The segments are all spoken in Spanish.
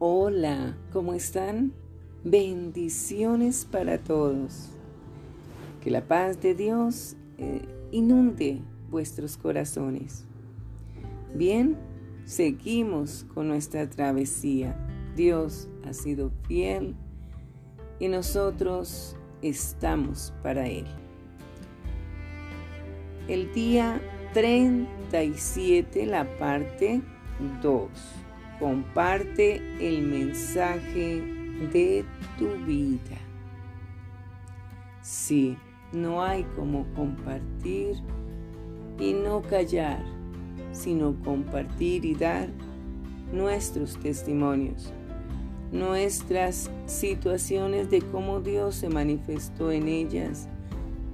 Hola, ¿cómo están? Bendiciones para todos. Que la paz de Dios eh, inunde vuestros corazones. Bien, seguimos con nuestra travesía. Dios ha sido fiel y nosotros estamos para Él. El día 37, la parte 2 Comparte el mensaje de tu vida. Sí, no hay como compartir y no callar, sino compartir y dar nuestros testimonios, nuestras situaciones de cómo Dios se manifestó en ellas,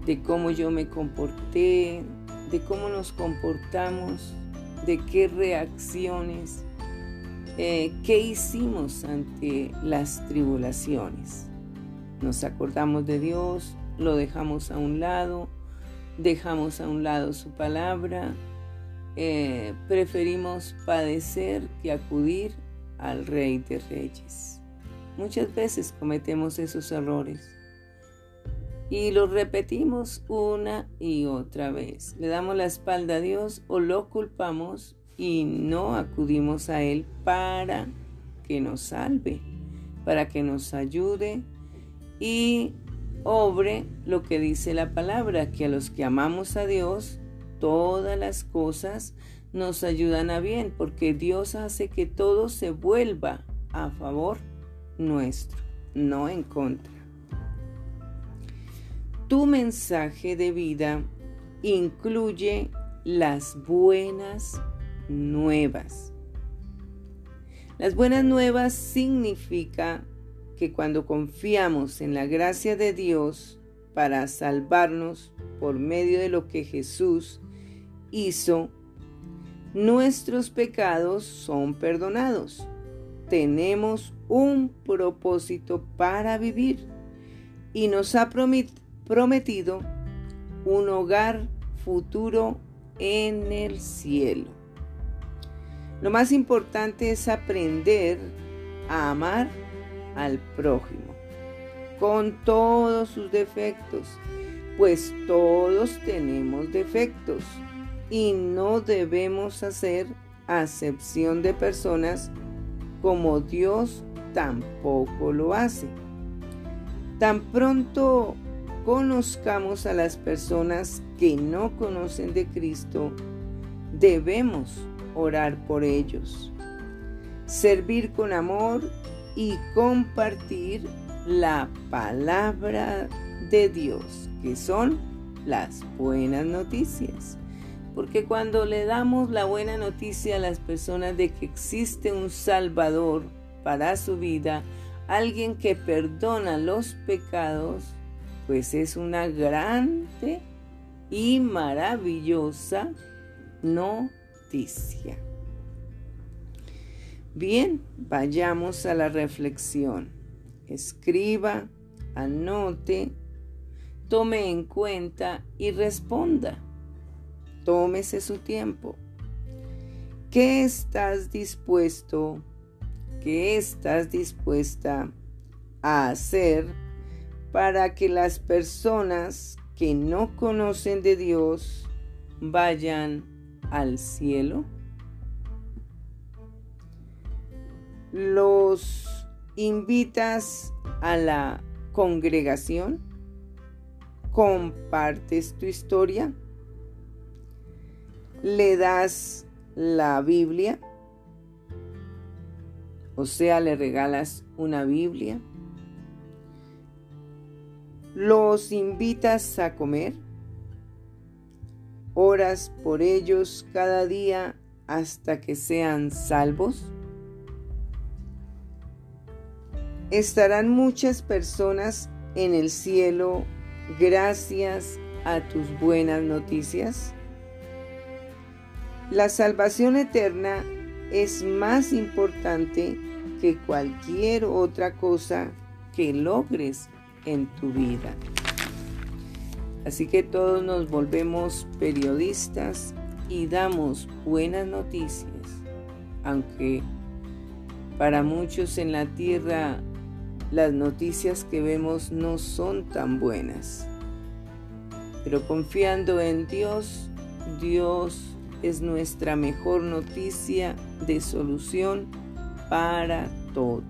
de cómo yo me comporté, de cómo nos comportamos, de qué reacciones eh, ¿qué hicimos ante las tribulaciones? Nos acordamos de Dios, lo dejamos a un lado, dejamos a un lado su palabra, eh, preferimos padecer que acudir al Rey de Reyes. Muchas veces cometemos esos errores y los repetimos una y otra vez. Le damos la espalda a Dios o lo culpamos y no acudimos a Él para que nos salve, para que nos ayude y obre lo que dice la palabra, que a los que amamos a Dios, todas las cosas nos ayudan a bien, porque Dios hace que todo se vuelva a favor nuestro, no en contra. Tu mensaje de vida incluye las buenas nuevas. Las buenas nuevas significa que cuando confiamos en la gracia de Dios para salvarnos por medio de lo que Jesús hizo, nuestros pecados son perdonados. Tenemos un propósito para vivir y nos ha prometido un hogar futuro en el cielo. Lo más importante es aprender a amar al prójimo con todos sus defectos, pues todos tenemos defectos y no debemos hacer acepción de personas como Dios tampoco lo hace. Tan pronto conozcamos a las personas que no conocen de Cristo, debemos orar por ellos, servir con amor y compartir la palabra de Dios, que son las buenas noticias. Porque cuando le damos la buena noticia a las personas de que existe un Salvador para su vida, alguien que perdona los pecados, pues es una grande y maravillosa Bien, vayamos a la reflexión. Escriba, anote, tome en cuenta y responda. Tómese su tiempo. ¿Qué estás dispuesto, qué estás dispuesta a hacer para que las personas que no conocen de Dios vayan al cielo? ¿Los invitas a la congregación? ¿Compartes tu historia? ¿Le das la Biblia? O sea, le regalas una Biblia. ¿Los invitas a comer? Oras por ellos cada día hasta que sean salvos? Estarán muchas personas en el cielo gracias a tus buenas noticias. La salvación eterna es más importante que cualquier otra cosa que logres en tu vida. Así que todos nos volvemos periodistas y damos buenas noticias, aunque Para muchos en la tierra las noticias que vemos no son tan buenas. Pero confiando en Dios, Dios es nuestra mejor noticia de solución para todo.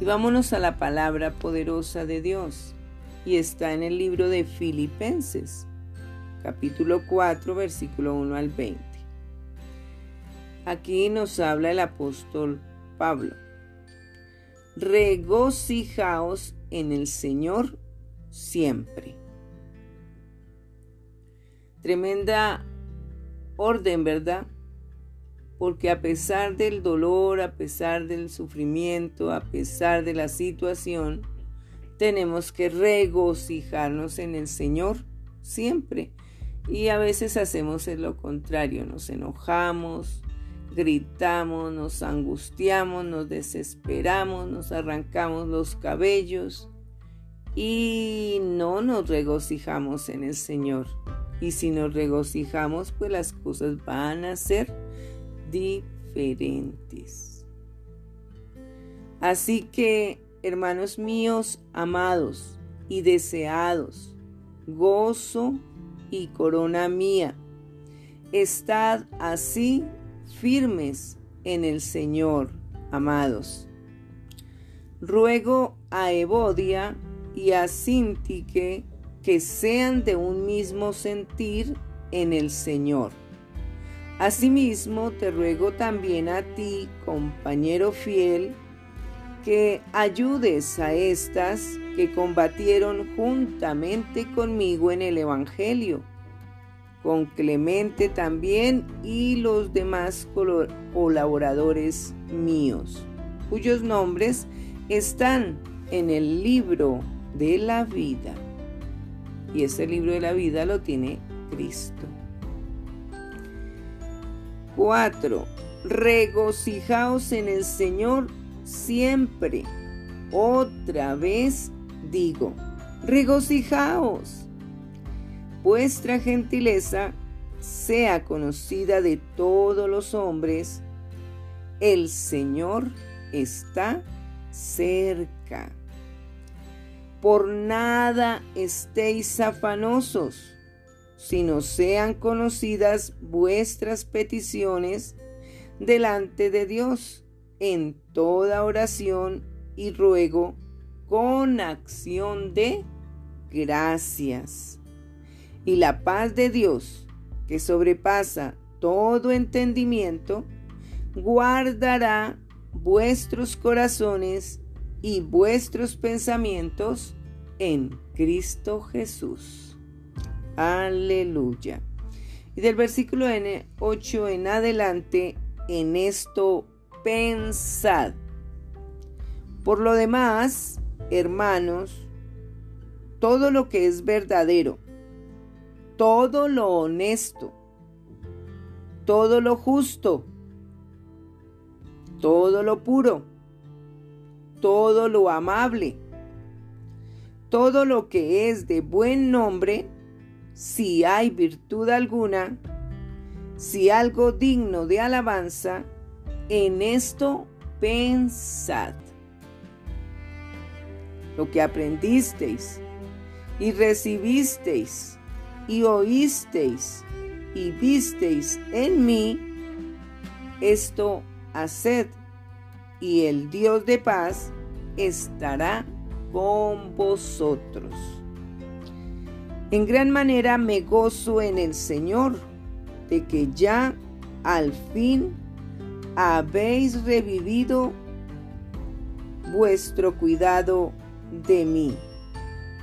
Y vámonos a la palabra poderosa de Dios. Y está en el libro de Filipenses, capítulo 4, versículo 1 al 20. Aquí nos habla el apóstol Pablo. Regocijaos en el Señor siempre. Tremenda orden, ¿verdad? Porque a pesar del dolor, a pesar del sufrimiento, a pesar de la situación, tenemos que regocijarnos en el Señor siempre. Y a veces hacemos lo contrario, nos enojamos, gritamos, nos angustiamos, nos desesperamos, nos arrancamos los cabellos y no nos regocijamos en el Señor. Y si nos regocijamos, pues las cosas van a ser diferentes. Así que, hermanos míos, amados y deseados, gozo y corona mía, estad así firmes en el Señor, amados. Ruego a Evodia y a Sintique que sean de un mismo sentir en el Señor. Asimismo, te ruego también a ti, compañero fiel, que ayudes a estas que combatieron juntamente conmigo en el Evangelio con Clemente también y los demás colaboradores míos, cuyos nombres están en el libro de la vida. Y ese libro de la vida lo tiene Cristo. 4. Regocijaos en el Señor siempre. Otra vez digo, regocijaos vuestra gentileza sea conocida de todos los hombres, el Señor está cerca. Por nada estéis afanosos, sino sean conocidas vuestras peticiones delante de Dios en toda oración y ruego con acción de gracias y la paz de Dios, que sobrepasa todo entendimiento, guardará vuestros corazones y vuestros pensamientos en Cristo Jesús. Aleluya. Y del versículo 8 en adelante, en esto pensad. Por lo demás, hermanos, todo lo que es verdadero, todo lo honesto, todo lo justo, todo lo puro, todo lo amable, todo lo que es de buen nombre, si hay virtud alguna, si algo digno de alabanza, en esto pensad. Lo que aprendisteis y recibisteis y oísteis y visteis en mí, esto haced, y el Dios de paz estará con vosotros. En gran manera me gozo en el Señor de que ya al fin habéis revivido vuestro cuidado de mí,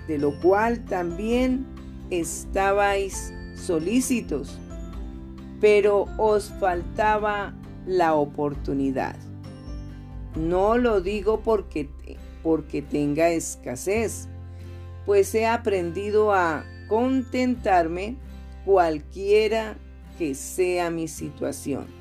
de lo cual también estabais solícitos, pero os faltaba la oportunidad. No lo digo porque, porque tenga escasez, pues he aprendido a contentarme cualquiera que sea mi situación.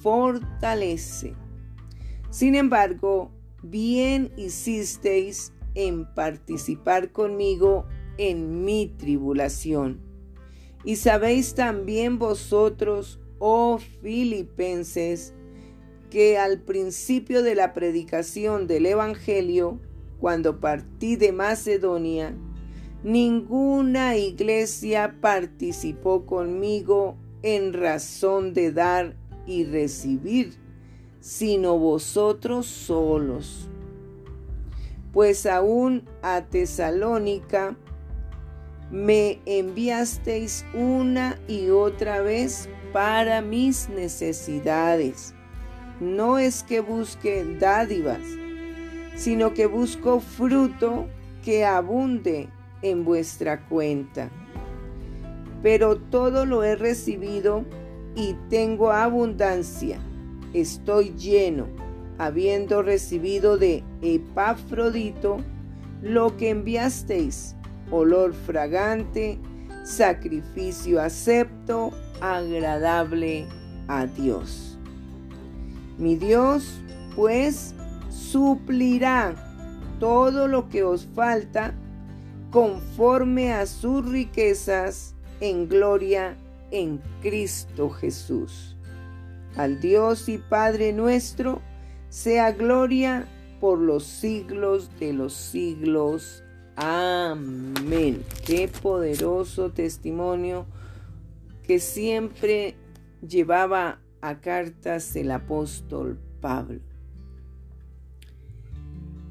fortalece. Sin embargo, bien hicisteis en participar conmigo en mi tribulación. Y sabéis también vosotros, oh filipenses, que al principio de la predicación del Evangelio, cuando partí de Macedonia, ninguna iglesia participó conmigo en razón de dar y recibir, sino vosotros solos. Pues aún a Tesalónica me enviasteis una y otra vez para mis necesidades. No es que busque dádivas, sino que busco fruto que abunde en vuestra cuenta. Pero todo lo he recibido y tengo abundancia. Estoy lleno, habiendo recibido de Epafrodito lo que enviasteis, olor fragante, sacrificio acepto, agradable a Dios. Mi Dios, pues, suplirá todo lo que os falta conforme a sus riquezas en gloria en Cristo Jesús. Al Dios y Padre nuestro, sea gloria por los siglos de los siglos. Amén. Qué poderoso testimonio que siempre llevaba a cartas el apóstol Pablo.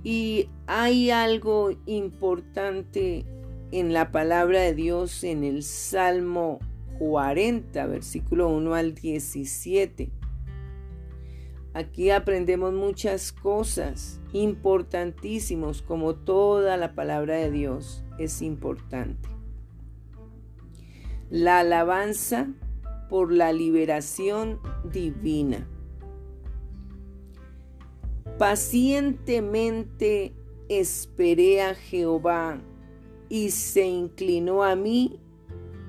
Y hay algo importante en la palabra de Dios en el Salmo 40, versículo 1 al 17. Aquí aprendemos muchas cosas importantísimos, como toda la palabra de Dios es importante. La alabanza por la liberación divina. Pacientemente esperé a Jehová y se inclinó a mí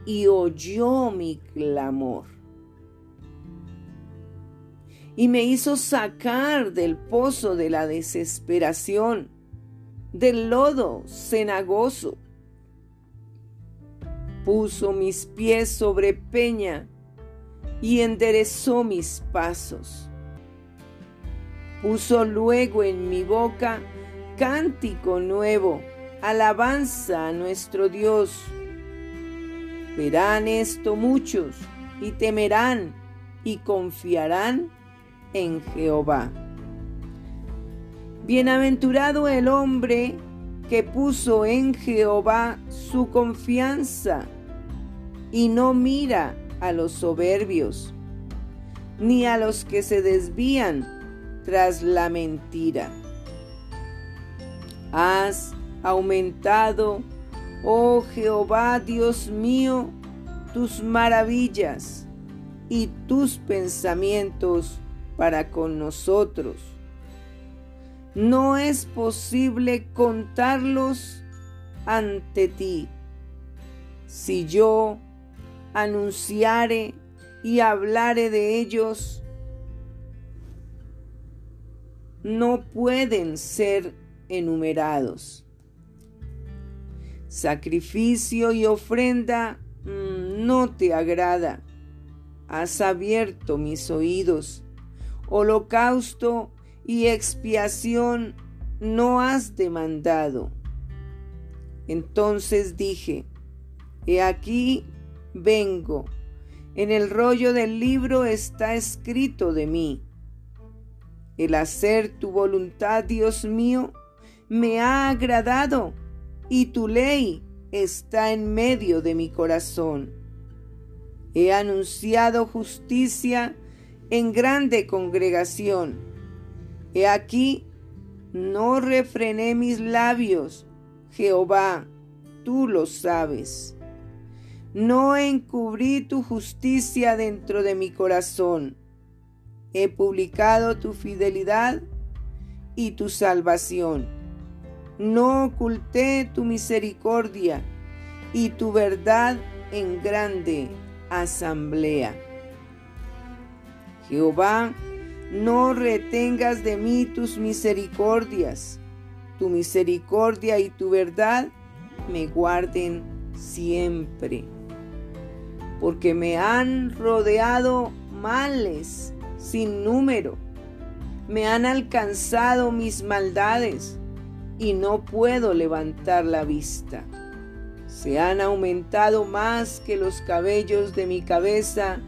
y oyó mi clamor. Y me hizo sacar del pozo de la desesperación, del lodo cenagoso. Puso mis pies sobre peña y enderezó mis pasos Puso luego en mi boca cántico nuevo, alabanza a nuestro Dios. Verán esto muchos y temerán y confiarán en Jehová. Bienaventurado el hombre que puso en Jehová su confianza y no mira a los soberbios, ni a los que se desvían tras la mentira. Has aumentado, oh Jehová Dios mío, tus maravillas y tus pensamientos para con nosotros. No es posible contarlos ante ti. Si yo anunciare y hablare de ellos, no pueden ser enumerados. Sacrificio y ofrenda mm, no te agrada. Has abierto mis oídos. Holocausto y expiación no has demandado. Entonces dije, He aquí vengo. En el rollo del libro está escrito de mí el hacer tu voluntad, Dios mío, me ha agradado y tu ley está en medio de mi corazón. He anunciado justicia en grande congregación. He aquí, no refrené mis labios, Jehová, tú lo sabes. No encubrí tu justicia dentro de mi corazón he publicado tu fidelidad y tu salvación. No oculté tu misericordia y tu verdad en grande asamblea. Jehová, no retengas de mí tus misericordias. Tu misericordia y tu verdad me guarden siempre. Porque me han rodeado males sin número. Me han alcanzado mis maldades y no puedo levantar la vista. Se han aumentado más que los cabellos de mi cabeza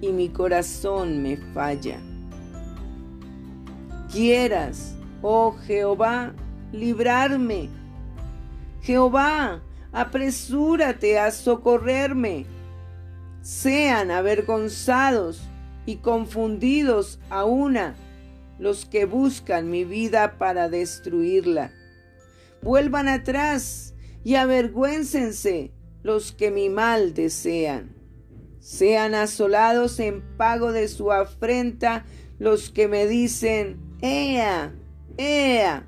y mi corazón me falla. Quieras, oh Jehová, librarme. Jehová, apresúrate a socorrerme. Sean avergonzados y confundidos a una los que buscan mi vida para destruirla. Vuelvan atrás y avergüéncense los que mi mal desean. Sean asolados en pago de su afrenta los que me dicen, Ea, Ea.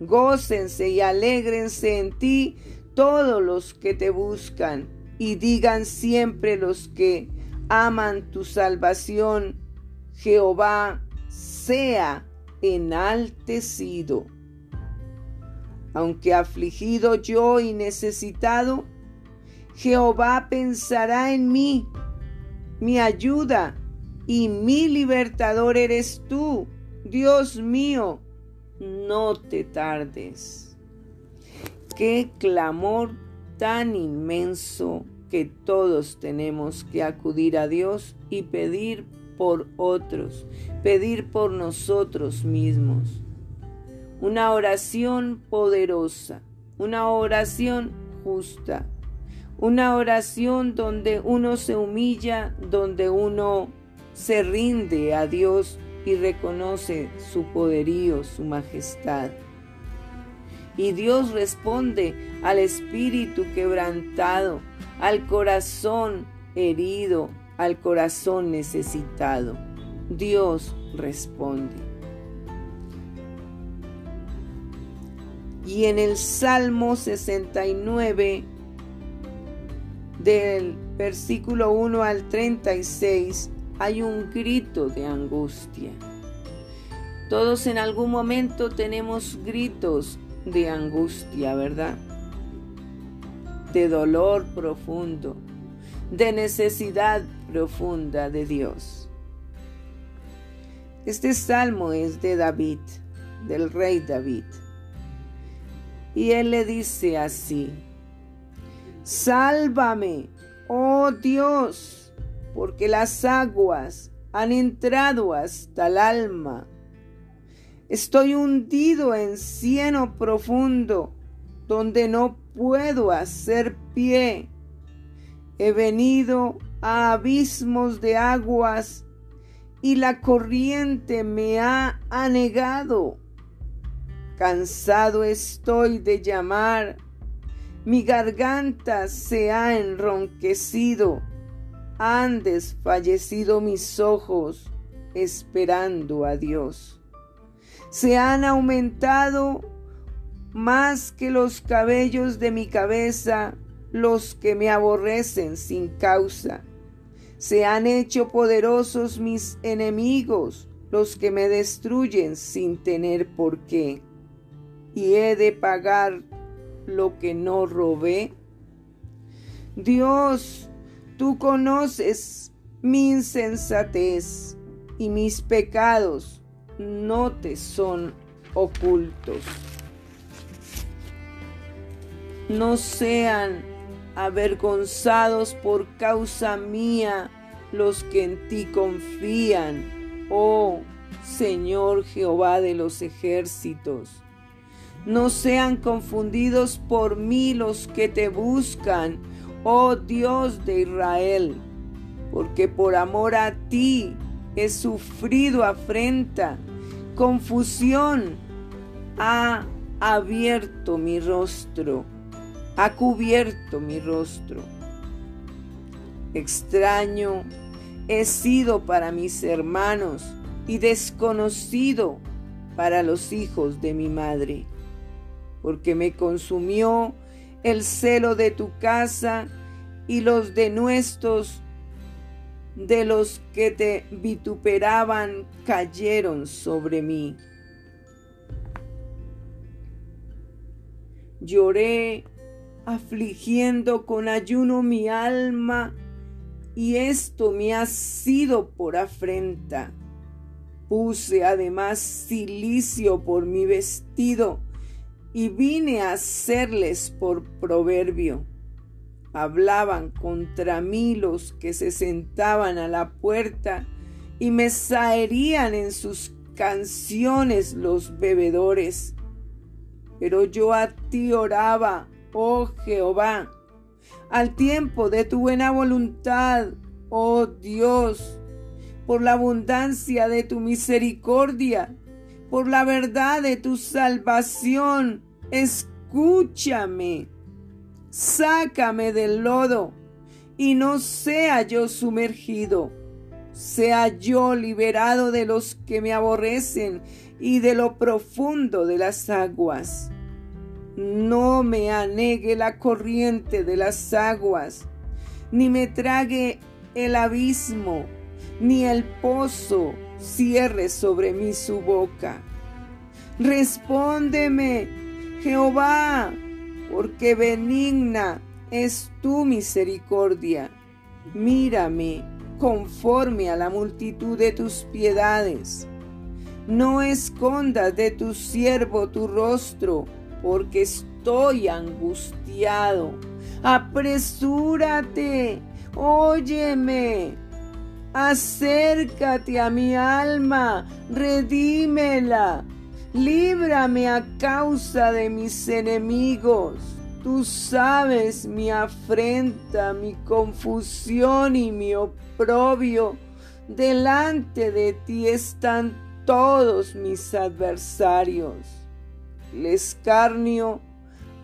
Gócense y alégrense en ti todos los que te buscan, y digan siempre los que aman tu salvación, Jehová sea enaltecido. Aunque afligido yo y necesitado, Jehová pensará en mí, mi ayuda y mi libertador eres tú, Dios mío, no te tardes. Qué clamor tan inmenso que todos tenemos que acudir a Dios y pedir por otros, pedir por nosotros mismos. Una oración poderosa, una oración justa, una oración donde uno se humilla, donde uno se rinde a Dios y reconoce su poderío, su majestad. Y Dios responde al espíritu quebrantado, al corazón herido, al corazón necesitado. Dios responde. Y en el Salmo 69, del versículo 1 al 36, hay un grito de angustia. Todos en algún momento tenemos gritos de angustia, ¿verdad? De dolor profundo, de necesidad profunda de Dios. Este salmo es de David, del rey David. Y él le dice así, Sálvame, oh Dios, porque las aguas han entrado hasta el alma. Estoy hundido en cieno profundo, donde no puedo hacer pie. He venido a abismos de aguas y la corriente me ha anegado. Cansado estoy de llamar, mi garganta se ha enronquecido, han desfallecido mis ojos esperando a Dios. Se han aumentado más que los cabellos de mi cabeza los que me aborrecen sin causa. Se han hecho poderosos mis enemigos, los que me destruyen sin tener por qué. Y he de pagar lo que no robé. Dios, tú conoces mi insensatez y mis pecados no te son ocultos. No sean avergonzados por causa mía los que en ti confían, oh Señor Jehová de los ejércitos. No sean confundidos por mí los que te buscan, oh Dios de Israel, porque por amor a ti he sufrido afrenta, confusión ha abierto mi rostro ha cubierto mi rostro. Extraño he sido para mis hermanos y desconocido para los hijos de mi madre, porque me consumió el celo de tu casa y los denuestos de los que te vituperaban cayeron sobre mí. Lloré afligiendo con ayuno mi alma y esto me ha sido por afrenta. Puse además silicio por mi vestido y vine a hacerles por proverbio. Hablaban contra mí los que se sentaban a la puerta y me saerían en sus canciones los bebedores. Pero yo a ti oraba, oh Jehová, al tiempo de tu buena voluntad, oh Dios, por la abundancia de tu misericordia, por la verdad de tu salvación, escúchame, sácame del lodo y no sea yo sumergido, sea yo liberado de los que me aborrecen y de lo profundo de las aguas. No me anegue la corriente de las aguas, ni me trague el abismo, ni el pozo cierre sobre mí su boca. Respóndeme, Jehová, porque benigna es tu misericordia. Mírame conforme a la multitud de tus piedades. No escondas de tu siervo tu rostro porque estoy angustiado. Apresúrate, óyeme. Acércate a mi alma, redímela. Líbrame a causa de mis enemigos. Tú sabes mi afrenta, mi confusión y mi oprobio. Delante de ti están todos mis adversarios el escarnio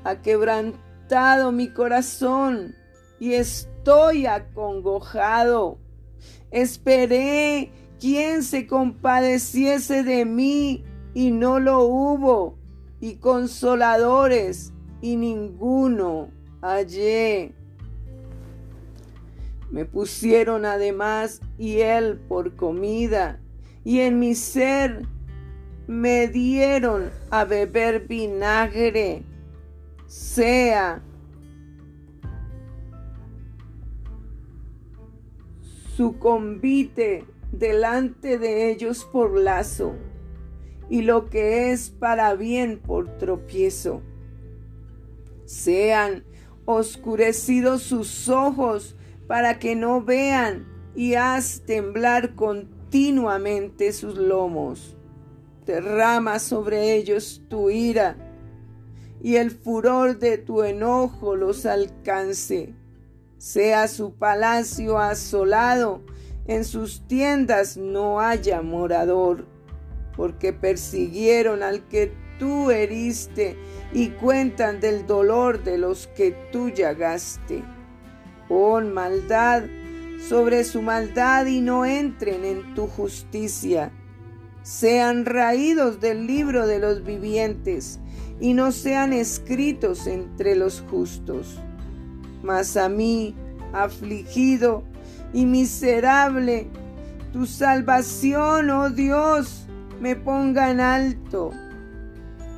ha quebrantado mi corazón y estoy acongojado. Esperé quien se compadeciese de mí y no lo hubo, y consoladores y ninguno hallé. Me pusieron además él por comida, y en mi ser me dieron a beber vinagre, sea su convite delante de ellos por lazo, y lo que es para bien por tropiezo. Sean oscurecidos sus ojos para que no vean y haz temblar continuamente sus lomos derrama sobre ellos tu ira y el furor de tu enojo los alcance. Sea su palacio asolado, en sus tiendas no haya morador, porque persiguieron al que tú heriste y cuentan del dolor de los que tú llagaste. Pon maldad sobre su maldad y no entren en tu justicia sean raídos del libro de los vivientes y no sean escritos entre los justos. Mas a mí, afligido y miserable, tu salvación, oh Dios, me ponga en alto.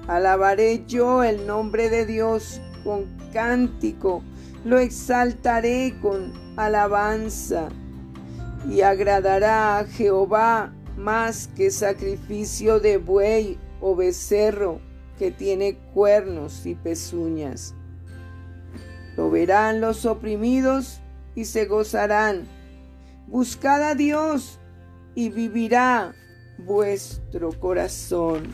Alabaré yo el nombre de Dios con cántico, lo exaltaré con alabanza y agradará a Jehová más que sacrificio de buey o becerro que tiene cuernos y pezuñas. Lo verán los oprimidos y se gozarán. Buscad a Dios y vivirá vuestro corazón.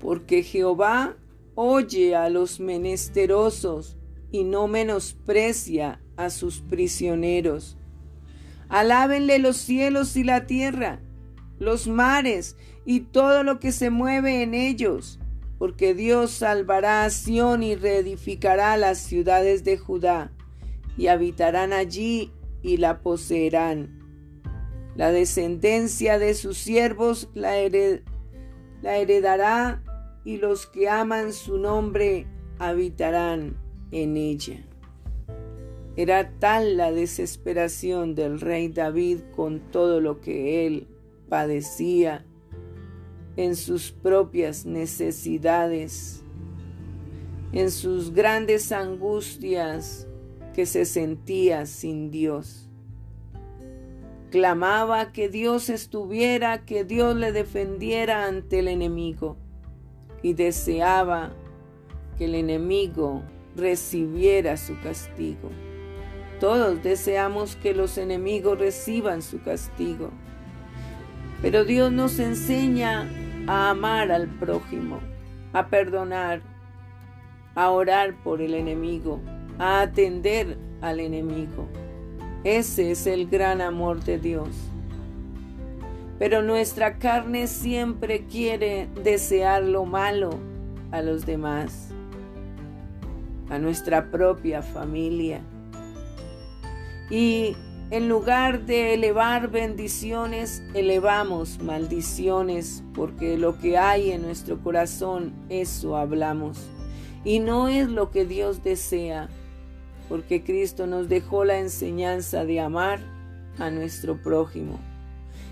Porque Jehová oye a los menesterosos y no menosprecia a sus prisioneros. Alábenle los cielos y la tierra, los mares y todo lo que se mueve en ellos, porque Dios salvará a Sión y reedificará las ciudades de Judá, y habitarán allí y la poseerán. La descendencia de sus siervos la, la heredará y los que aman su nombre habitarán en ella. Era tal la desesperación del rey David con todo lo que él padecía en sus propias necesidades, en sus grandes angustias que se sentía sin Dios. Clamaba que Dios estuviera, que Dios le defendiera ante el enemigo y deseaba que el enemigo recibiera su castigo. Todos deseamos que los enemigos reciban su castigo. Pero Dios nos enseña a amar al prójimo, a perdonar, a orar por el enemigo, a atender al enemigo. Ese es el gran amor de Dios. Pero nuestra carne siempre quiere desear lo malo a los demás, a nuestra propia familia. Y en lugar de elevar bendiciones, elevamos maldiciones, porque lo que hay en nuestro corazón, eso hablamos. Y no es lo que Dios desea, porque Cristo nos dejó la enseñanza de amar a nuestro prójimo.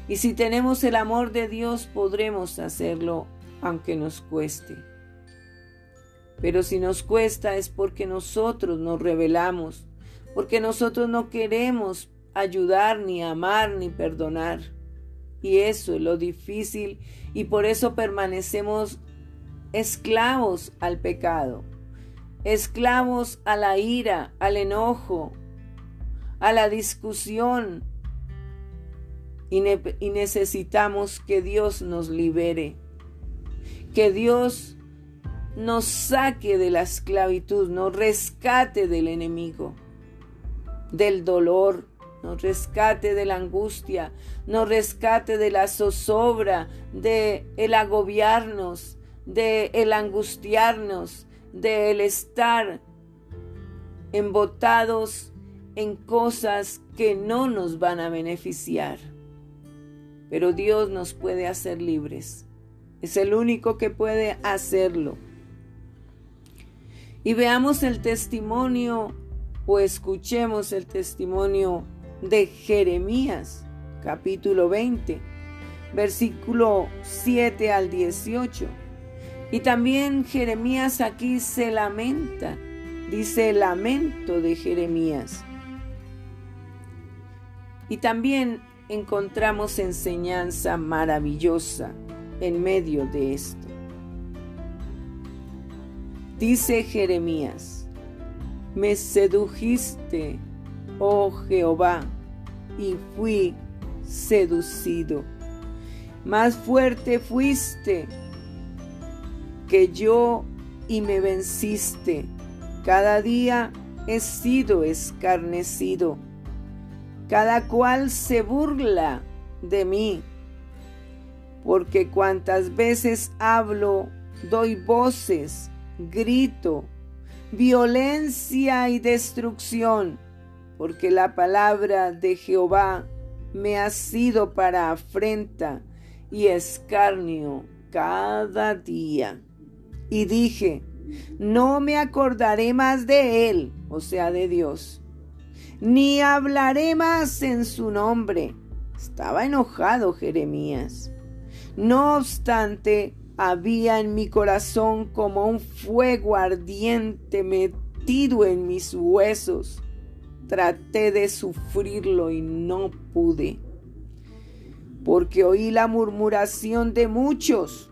Y si tenemos el amor de Dios, podremos hacerlo aunque nos cueste. Pero si nos cuesta es porque nosotros nos rebelamos, porque nosotros no queremos ayudar, ni amar, ni perdonar. Y eso es lo difícil y por eso permanecemos esclavos al pecado, esclavos a la ira, al enojo, a la discusión. Y, necesitamos que Dios nos libere, que Dios nos saque de la esclavitud, nos rescate del enemigo, del dolor, nos rescate de la angustia, nos rescate de la zozobra, de el agobiarnos, de el angustiarnos, de el estar embotados en cosas que no nos van a beneficiar. Pero Dios nos puede hacer libres. Es el único que puede hacerlo. Y veamos el testimonio o escuchemos el testimonio de Jeremías, capítulo 20, versículo 7 al 18. Y también Jeremías aquí se lamenta, dice lamento de Jeremías. Y también encontramos enseñanza maravillosa en medio de esto. Dice Jeremías, me sedujiste oh Jehová, y fui seducido. Más fuerte fuiste que yo y me venciste. Cada día he sido escarnecido. Cada cual se burla de mí. Porque cuantas veces hablo, doy voces, grito, violencia y destrucción porque la palabra de Jehová me ha sido para afrenta y escarnio cada día. Y dije, no me acordaré más de él, o sea, de Dios, ni hablaré más en su nombre. Estaba enojado Jeremías. No obstante, había en mi corazón como un fuego ardiente metido en mis huesos Traté de sufrirlo y no pude, porque oí la murmuración de muchos,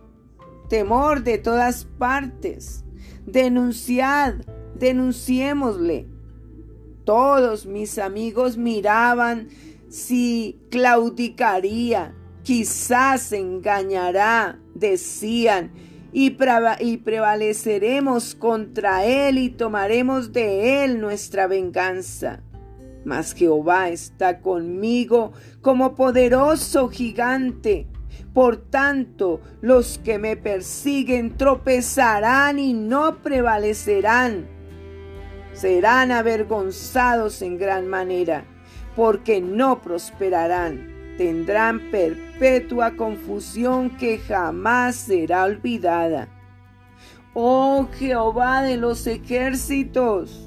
temor de todas partes. Denunciad, denunciémosle. Todos mis amigos miraban si claudicaría, quizás engañará, decían, y, prevaleceremos contra él y tomaremos de él nuestra venganza. Mas Jehová está conmigo como poderoso gigante. Por tanto, los que me persiguen tropezarán y no prevalecerán. Serán avergonzados en gran manera. porque no prosperarán. Tendrán perpetua confusión que jamás será olvidada. Oh Jehová de los ejércitos,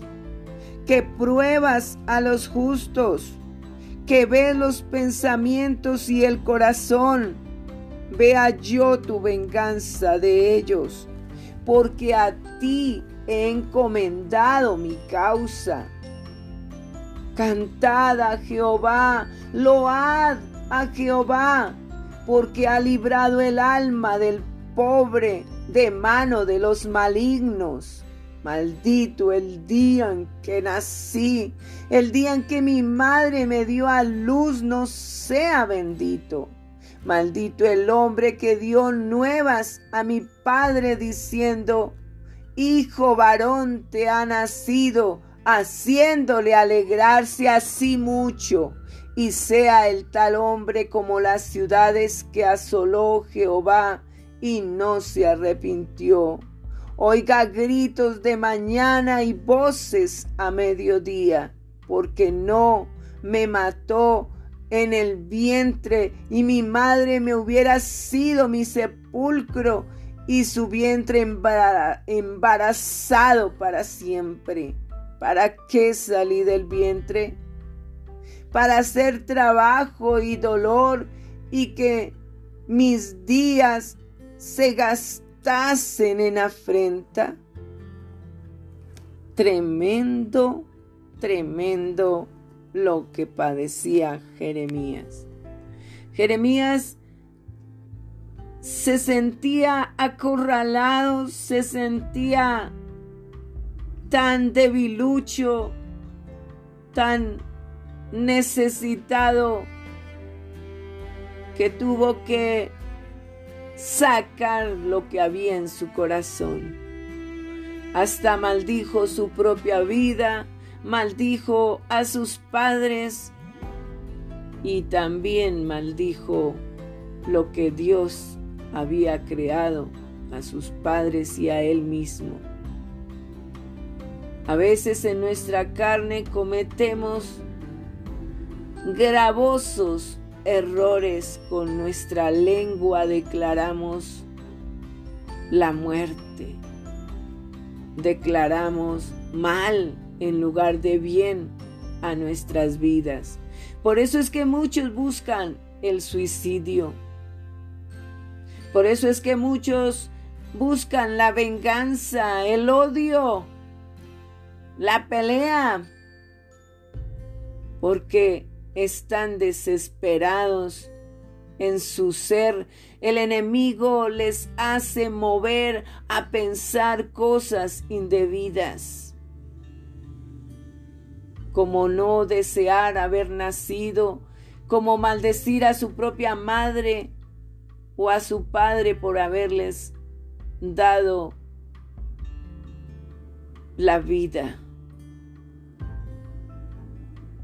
que pruebas a los justos, que ves los pensamientos y el corazón, vea yo tu venganza de ellos, porque a ti he encomendado mi causa. Cantad a Jehová, load a Jehová, porque ha librado el alma del pobre de mano de los malignos. Maldito el día en que nací, el día en que mi madre me dio a luz, no sea bendito. Maldito el hombre que dio nuevas a mi padre diciendo, Hijo varón te ha nacido, haciéndole alegrarse así mucho, y sea el tal hombre como las ciudades que asoló Jehová y no se arrepintió. Oiga gritos de mañana y voces a mediodía, porque no me mató en el vientre y mi madre me hubiera sido mi sepulcro y su vientre embarazado para siempre. ¿Para qué salí del vientre? Para hacer trabajo y dolor y que mis días se en afrenta. Tremendo, tremendo lo que padecía Jeremías. Jeremías se sentía acorralado, se sentía tan debilucho, tan necesitado, que tuvo que sacar lo que había en su corazón. Hasta maldijo su propia vida, maldijo a sus padres y también maldijo lo que Dios había creado a sus padres y a él mismo. A veces en nuestra carne cometemos gravosos errores con nuestra lengua declaramos la muerte. Declaramos mal en lugar de bien a nuestras vidas. Por eso es que muchos buscan el suicidio. Por eso es que muchos buscan la venganza, el odio, la pelea. Porque están desesperados en su ser. El enemigo les hace mover a pensar cosas indebidas como no desear haber nacido, como maldecir a su propia madre o a su padre por haberles dado la vida.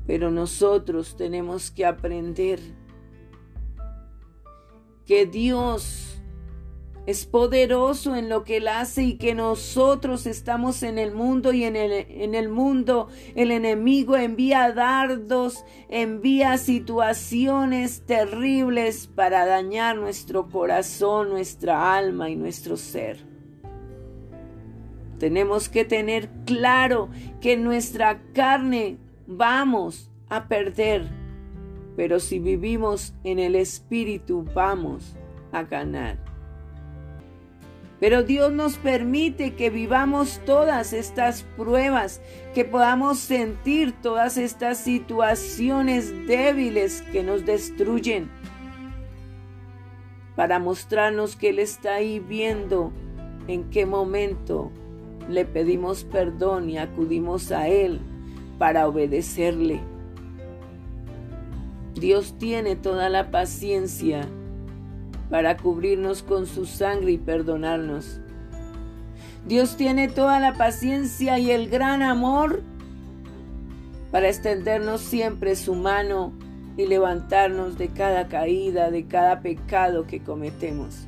Pero nosotros tenemos que aprender que Dios es poderoso en lo que Él hace y que nosotros estamos en el mundo y en el, en el mundo el enemigo envía dardos, envía situaciones terribles para dañar nuestro corazón, nuestra alma y nuestro ser. Tenemos que tener claro que nuestra carne vamos a perder, pero si vivimos en el Espíritu vamos a ganar. Pero Dios nos permite que vivamos todas estas pruebas, que podamos sentir todas estas situaciones débiles que nos destruyen, para mostrarnos que Él está ahí viendo en qué momento le pedimos perdón y acudimos a Él para obedecerle. Dios tiene toda la paciencia para cubrirnos con su sangre y perdonarnos. Dios tiene toda la paciencia y el gran amor para extendernos siempre su mano y levantarnos de cada caída, de cada pecado que cometemos.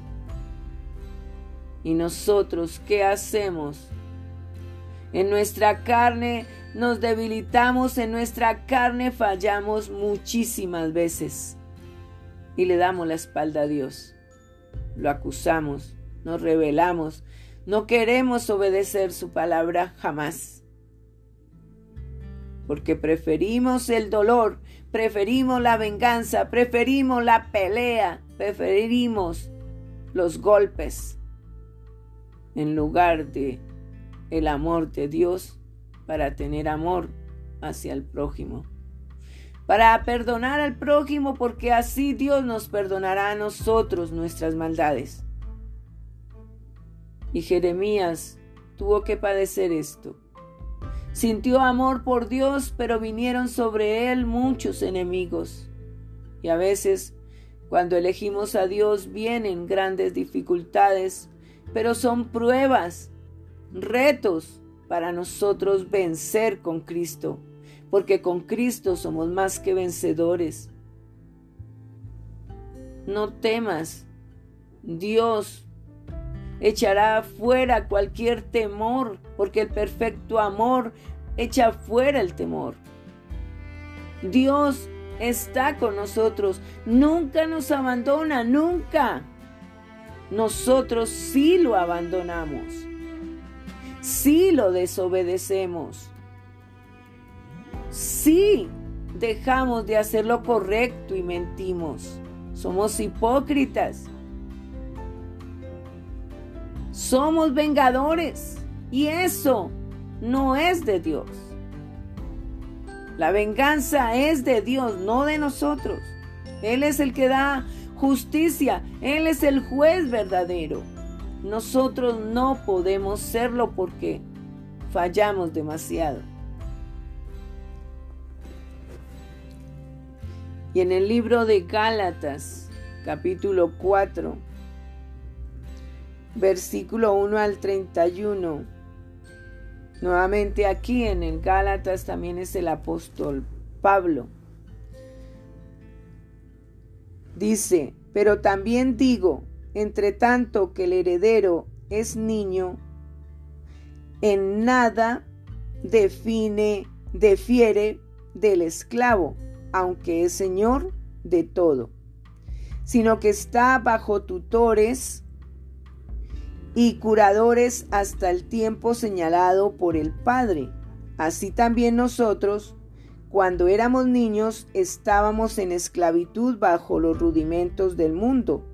¿Y nosotros qué hacemos? En nuestra carne nos debilitamos, en nuestra carne fallamos muchísimas veces y le damos la espalda a Dios. Lo acusamos, nos rebelamos, no queremos obedecer su palabra jamás. Porque preferimos el dolor, preferimos la venganza, preferimos la pelea, preferimos los golpes en lugar de el amor de Dios para tener amor hacia el prójimo. Para perdonar al prójimo porque así Dios nos perdonará a nosotros nuestras maldades. Y Jeremías tuvo que padecer esto. Sintió amor por Dios, pero vinieron sobre él muchos enemigos. Y a veces, cuando elegimos a Dios, vienen grandes dificultades, pero son pruebas, retos para nosotros vencer con Cristo, porque con Cristo somos más que vencedores. No temas, Dios echará fuera cualquier temor, porque el perfecto amor echa fuera el temor. Dios está con nosotros, nunca nos abandona, nunca. Nosotros sí lo abandonamos si lo desobedecemos, si dejamos de hacer lo correcto y mentimos, somos hipócritas, somos vengadores y eso no es de Dios. La venganza es de Dios, no de nosotros. Él es el que da justicia, Él es el juez verdadero. Nosotros no podemos serlo porque fallamos demasiado. Y en el libro de Gálatas, capítulo 4, versículo 1 al 31, nuevamente aquí en el Gálatas también es el apóstol Pablo. Dice, pero también digo, entre tanto que el heredero es niño, en nada define, defiere del esclavo, aunque es señor de todo, sino que está bajo tutores y curadores hasta el tiempo señalado por el Padre. Así también nosotros, cuando éramos niños, estábamos en esclavitud bajo los rudimentos del mundo.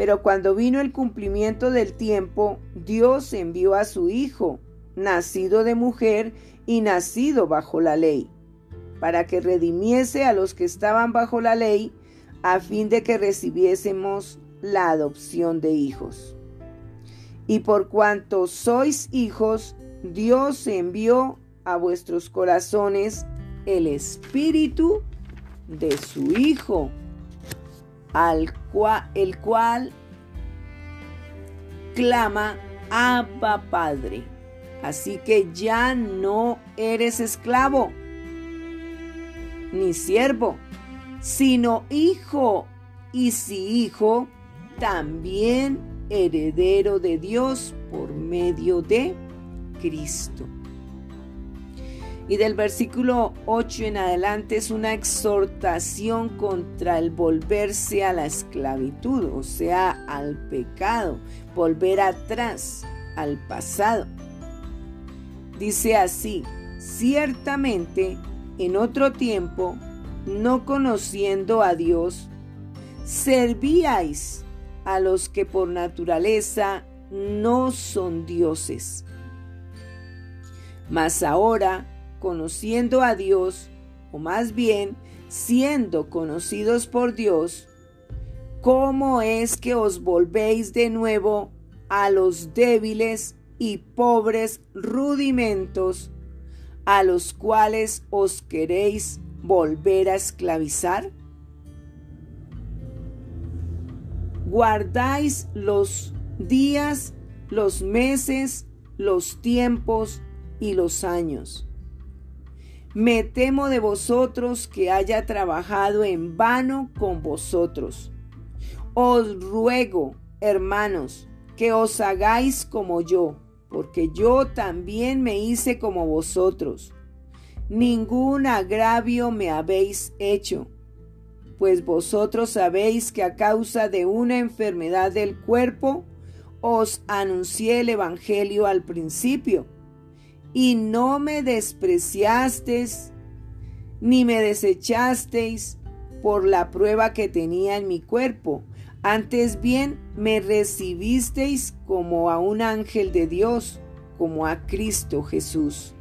Pero cuando vino el cumplimiento del tiempo, Dios envió a su Hijo, nacido de mujer y nacido bajo la ley, para que redimiese a los que estaban bajo la ley, a fin de que recibiésemos la adopción de hijos. Y por cuanto sois hijos, Dios envió a vuestros corazones el espíritu de su Hijo al cual, el cual clama Abba Padre. Así que ya no eres esclavo ni siervo, sino hijo, y si hijo, también heredero de Dios por medio de Cristo. Y del versículo 8 en adelante es una exhortación contra el volverse a la esclavitud, o sea, al pecado, volver atrás, al pasado. Dice así, ciertamente en otro tiempo, no conociendo a Dios, servíais a los que por naturaleza no son dioses. Mas ahora, conociendo a Dios, o más bien siendo conocidos por Dios, ¿cómo es que os volvéis de nuevo a los débiles y pobres rudimentos a los cuales os queréis volver a esclavizar? Guardáis los días, los meses, los tiempos y los años me temo de vosotros que haya trabajado en vano con vosotros. Os ruego, hermanos, que os hagáis como yo, porque yo también me hice como vosotros. Ningún agravio me habéis hecho, pues vosotros sabéis que a causa de una enfermedad del cuerpo os anuncié el Evangelio al principio, y no me despreciasteis ni me desechasteis por la prueba que tenía en mi cuerpo antes bien me recibisteis como a un ángel de Dios, como a Cristo Jesús.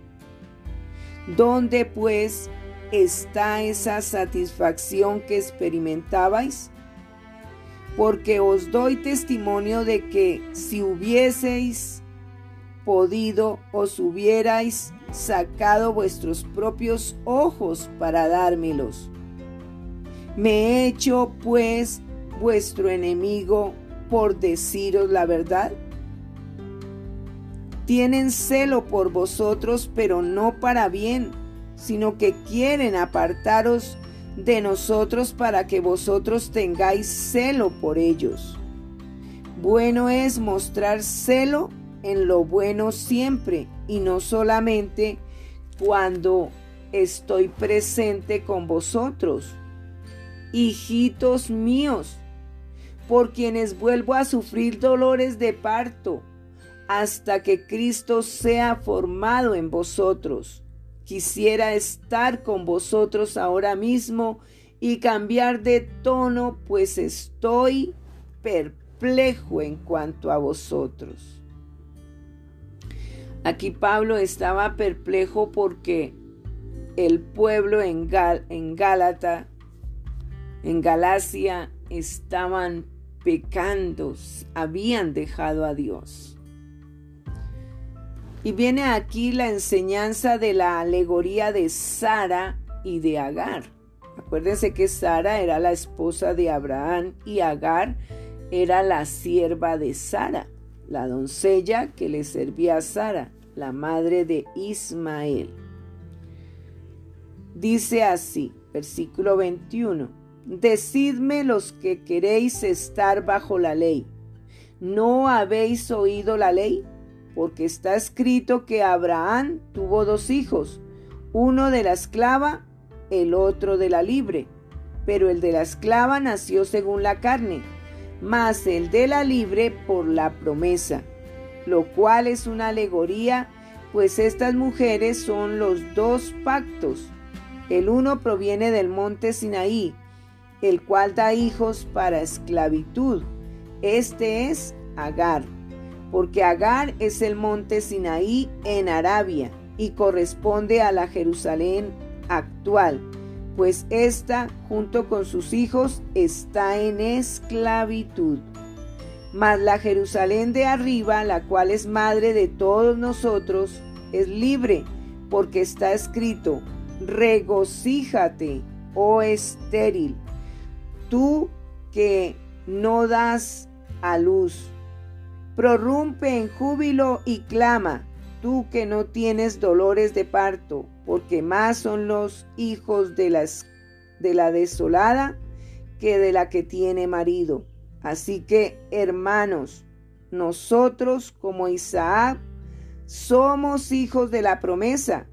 ¿Dónde pues está esa satisfacción que experimentabais? Porque os doy testimonio de que si hubieseis podido, os hubierais sacado vuestros propios ojos para dármelos. Me he hecho pues vuestro enemigo por deciros la verdad? Tienen celo por vosotros, pero no para bien, sino que quieren apartaros de nosotros para que vosotros tengáis celo por ellos. Bueno es mostrar celo en lo bueno siempre y no solamente cuando estoy presente con vosotros. Hijitos míos, por quienes vuelvo a sufrir dolores de parto, hasta que Cristo sea formado en vosotros. Quisiera estar con vosotros ahora mismo y cambiar de tono, pues estoy perplejo en cuanto a vosotros. Aquí Pablo estaba perplejo porque el pueblo en, en Gálata, en Galacia, estaban pecando, habían dejado a Dios. Y viene aquí la enseñanza de la alegoría de Sara y de Agar. Acuérdense que Sara era la esposa de Abraham y Agar era la sierva de Sara, la doncella que le servía a Sara, la madre de Ismael. Dice así, versículo 21. Decidme los que queréis estar bajo la ley. ¿No habéis oído la ley? Porque está escrito que Abraham tuvo dos hijos, uno de la esclava, el otro de la libre. Pero el de la esclava nació según la carne, mas el de la libre por la promesa, lo cual es una alegoría, pues estas mujeres son los dos pactos. El uno proviene del monte Sinaí, el cual da hijos para esclavitud. Este es Agar, porque Agar es el monte Sinaí en Arabia y corresponde a la Jerusalén actual, pues ésta, junto con sus hijos, está en esclavitud. Mas la Jerusalén de arriba, la cual es madre de todos nosotros, es libre, porque está escrito, regocíjate, oh estéril, tú que no das a luz. Prorrumpe en júbilo y clama, tú que no tienes dolores de parto, porque más son los hijos de, la desolada que de la que tiene marido. Así que, hermanos, nosotros como Isaac somos hijos de la promesa,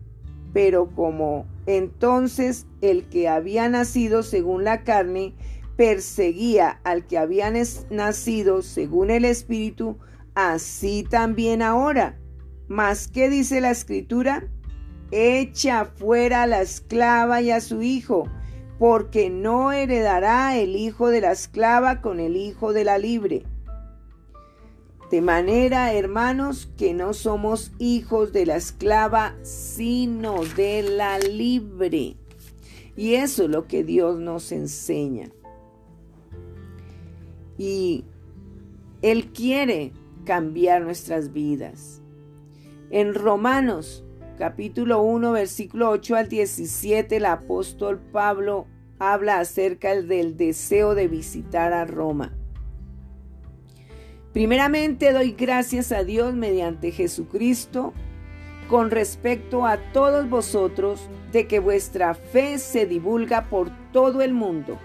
pero como entonces el que había nacido según la carne perseguía al que había nacido según el Espíritu, así también ahora. Mas, ¿qué dice la Escritura? Echa fuera a la esclava y a su hijo, porque no heredará el hijo de la esclava con el hijo de la libre. De manera, hermanos, que no somos hijos de la esclava, sino de la libre. Y eso es lo que Dios nos enseña y Él quiere cambiar nuestras vidas. En Romanos capítulo 1 versículo 8 al 17 el apóstol Pablo habla acerca del deseo de visitar a Roma. Primeramente doy gracias a Dios mediante Jesucristo con respecto a todos vosotros de que vuestra fe se divulga por todo el mundo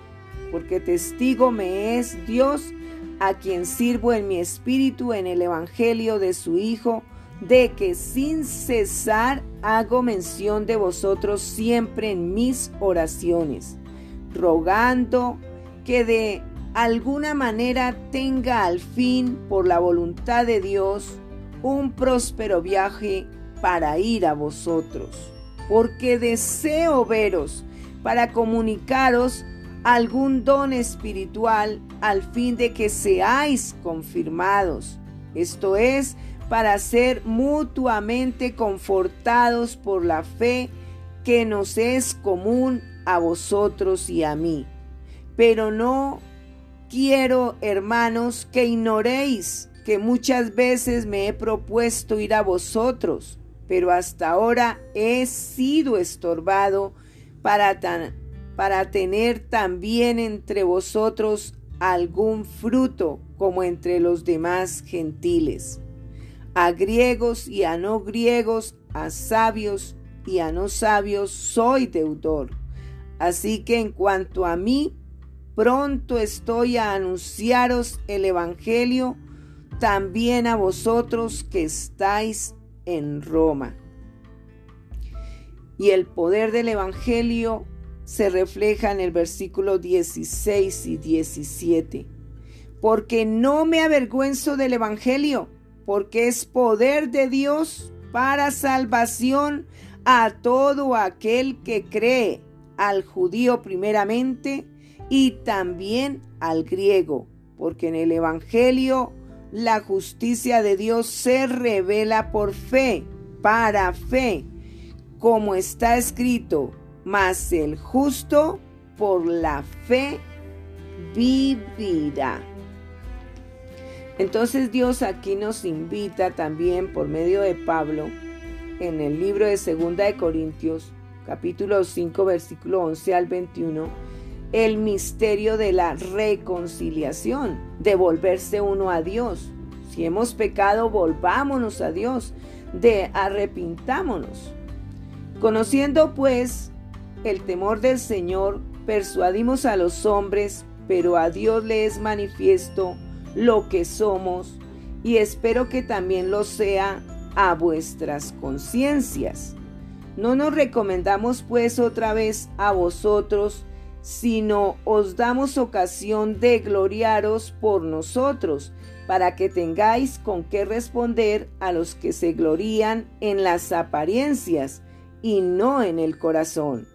porque testigo me es Dios, a quien sirvo en mi espíritu en el Evangelio de su Hijo, de que sin cesar hago mención de vosotros siempre en mis oraciones, rogando que de alguna manera tenga al fin, por la voluntad de Dios, un próspero viaje para ir a vosotros, porque deseo veros para comunicaros algún don espiritual al fin de que seáis confirmados. Esto es, para ser mutuamente confortados por la fe que nos es común a vosotros y a mí. Pero no quiero, hermanos, que ignoréis que muchas veces me he propuesto ir a vosotros, pero hasta ahora he sido estorbado para, para tener también entre vosotros algún fruto como entre los demás gentiles. A griegos y a no griegos, a sabios y a no sabios, soy deudor. Así que en cuanto a mí, pronto estoy a anunciaros el Evangelio también a vosotros que estáis en Roma. Y el poder del Evangelio se refleja en el versículo 16 y 17. Porque no me avergüenzo del Evangelio, porque es poder de Dios para salvación a todo aquel que cree, al judío primeramente y también al griego, porque en el Evangelio la justicia de Dios se revela por fe, para fe, como está escrito, mas el justo por la fe vivirá. Entonces Dios aquí nos invita también por medio de Pablo en el libro de Segunda de Corintios, capítulo 5, versículo 11 al 21, el misterio de la reconciliación, de volverse uno a Dios. Si hemos pecado, volvámonos a Dios, de arrepintámonos. Conociendo pues el temor del Señor, persuadimos a los hombres, pero a Dios le es manifiesto lo que somos, y espero que también lo sea a vuestras conciencias. No nos recomendamos pues otra vez a vosotros, sino os damos ocasión de gloriaros por nosotros, para que tengáis con qué responder a los que se glorían en las apariencias y no en el corazón.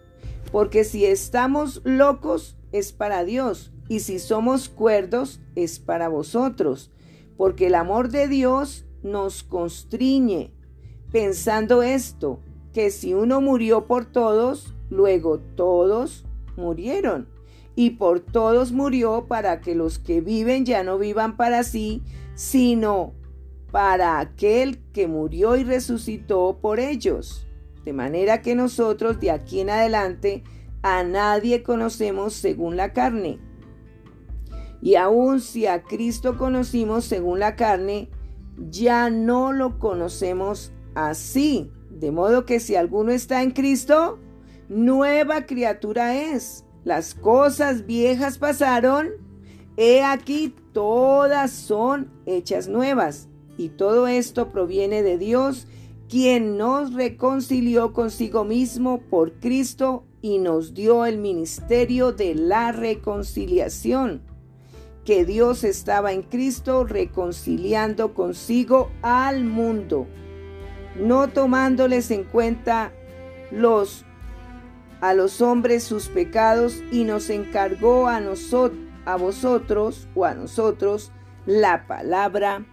Porque si estamos locos es para Dios y si somos cuerdos es para vosotros. Porque el amor de Dios nos constriñe, pensando esto, que si uno murió por todos, luego todos murieron. Y por todos murió para que los que viven ya no vivan para sí, sino para aquel que murió y resucitó por ellos. De manera que nosotros de aquí en adelante a nadie conocemos según la carne. Y aun si a Cristo conocimos según la carne, ya no lo conocemos así. De modo que si alguno está en Cristo, nueva criatura es. Las cosas viejas pasaron, he aquí todas son hechas nuevas. Y todo esto proviene de Dios, quien nos reconcilió consigo mismo por Cristo y nos dio el ministerio de la reconciliación, que Dios estaba en Cristo reconciliando consigo al mundo, no tomándoles en cuenta los a los hombres sus pecados y nos encargó a a vosotros o a nosotros la palabra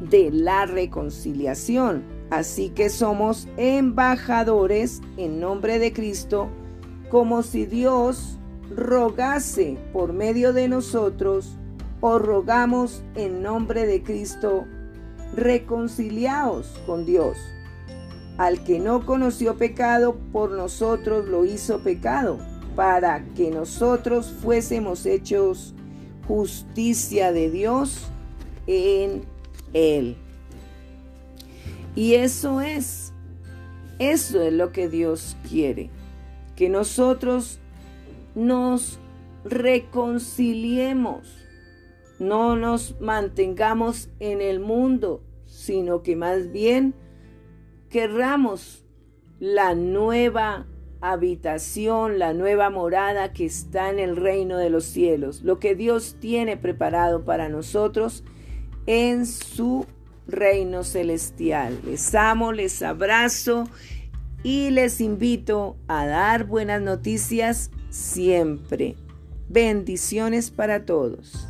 de la reconciliación. Así que somos embajadores en nombre de Cristo, como si Dios rogase por medio de nosotros, o rogamos en nombre de Cristo, reconciliaos con Dios. Al que no conoció pecado, por nosotros lo hizo pecado, para que nosotros fuésemos hechos justicia de Dios en él. Y eso es, eso es lo que Dios quiere, que nosotros nos reconciliemos, no nos mantengamos en el mundo, sino que más bien querramos la nueva habitación, la nueva morada que está en el reino de los cielos, lo que Dios tiene preparado para nosotros en su reino celestial. Les amo, les abrazo y les invito a dar buenas noticias siempre. Bendiciones para todos.